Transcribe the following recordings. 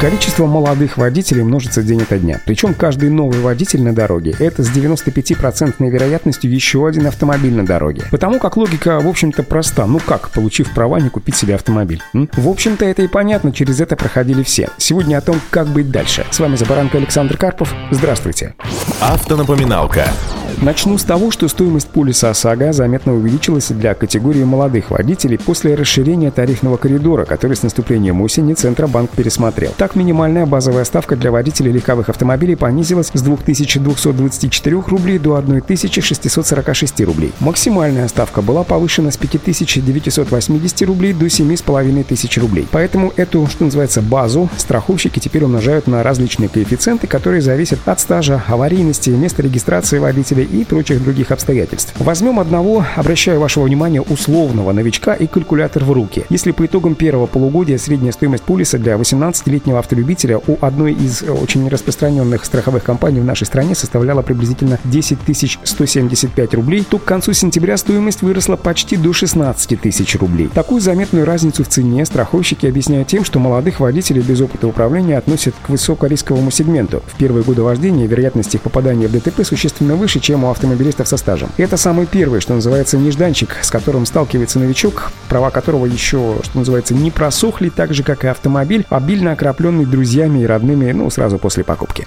Количество молодых водителей множится день ото дня. Причем каждый новый водитель на дороге – это с 95% вероятностью еще один автомобиль на дороге. Потому как логика, в общем-то, проста. Ну как, получив права, не купить себе автомобиль? М? В общем-то, это и понятно, через это проходили все. Сегодня о том, как быть дальше. С вами Забаранка Александр Карпов. Здравствуйте. Автонапоминалка. Начну с того, что стоимость полиса ОСАГО заметно увеличилась для категории молодых водителей после расширения тарифного коридора, который с наступлением осени Центробанк пересмотрел. Так, минимальная базовая ставка для водителей легковых автомобилей понизилась с 2224 рублей до 1646 рублей. Максимальная ставка была повышена с 5980 рублей до 7500 рублей. Поэтому эту, что называется, базу страховщики теперь умножают на различные коэффициенты, которые зависят от стажа, аварийности, места регистрации водителя и прочих других обстоятельств. Возьмем одного, обращаю вашего внимания, условного новичка и калькулятор в руки. Если по итогам первого полугодия средняя стоимость полиса для 18-летнего автолюбителя у одной из очень распространенных страховых компаний в нашей стране составляла приблизительно 10 175 рублей, то к концу сентября стоимость выросла почти до 16 тысяч рублей. Такую заметную разницу в цене страховщики объясняют тем, что молодых водителей без опыта управления относят к высокорисковому сегменту. В первые годы вождения вероятность их попадания в ДТП существенно выше, чем у автомобилистов со стажем. Это самый первый, что называется, нежданчик, с которым сталкивается новичок, права которого еще, что называется, не просохли, так же, как и автомобиль, обильно окропленный друзьями и родными, ну, сразу после покупки.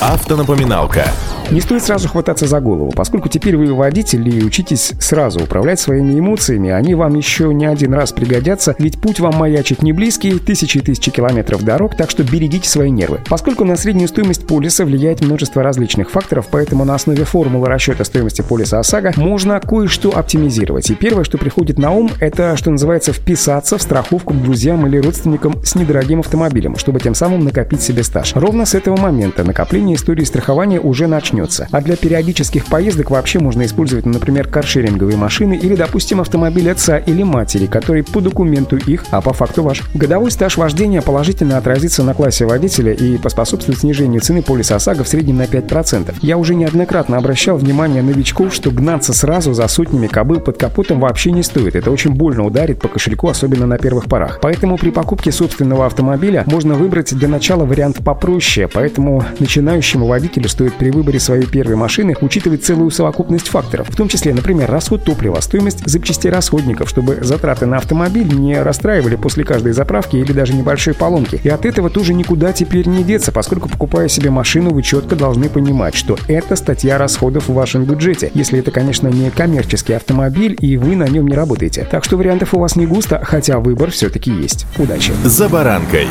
Автонапоминалка. Не стоит сразу хвататься за голову, поскольку теперь вы водитель и учитесь сразу управлять своими эмоциями. Они вам еще не один раз пригодятся, ведь путь вам маячит не близкий, тысячи и тысячи километров дорог, так что берегите свои нервы. Поскольку на среднюю стоимость полиса влияет множество различных факторов, поэтому на основе формулы расчета стоимости полиса ОСАГО можно кое-что оптимизировать. И первое, что приходит на ум, это, что называется, вписаться в страховку к друзьям или родственникам с недорогим автомобилем, чтобы тем самым накопить себе стаж. Ровно с этого момента накопление истории страхования уже начнется. А для периодических поездок вообще можно использовать, например, каршеринговые машины или, допустим, автомобиль отца или матери, который по документу их, а по факту ваш. Годовой стаж вождения положительно отразится на классе водителя и поспособствует снижению цены полиса ОСАГО в среднем на 5%. Я уже неоднократно обращал внимание новичков, что гнаться сразу за сотнями кобыл под капотом вообще не стоит. Это очень больно ударит по кошельку, особенно на первых порах. Поэтому при покупке собственного автомобиля можно выбрать для начала вариант попроще, поэтому начинающему водителю стоит при выборе своей первой машины учитывать целую совокупность факторов, в том числе, например, расход топлива, стоимость запчастей расходников, чтобы затраты на автомобиль не расстраивали после каждой заправки или даже небольшой поломки. И от этого тоже никуда теперь не деться, поскольку покупая себе машину, вы четко должны понимать, что это статья расходов в вашем бюджете, если это, конечно, не коммерческий автомобиль и вы на нем не работаете. Так что вариантов у вас не густо, хотя выбор все-таки есть. Удачи! «За баранкой».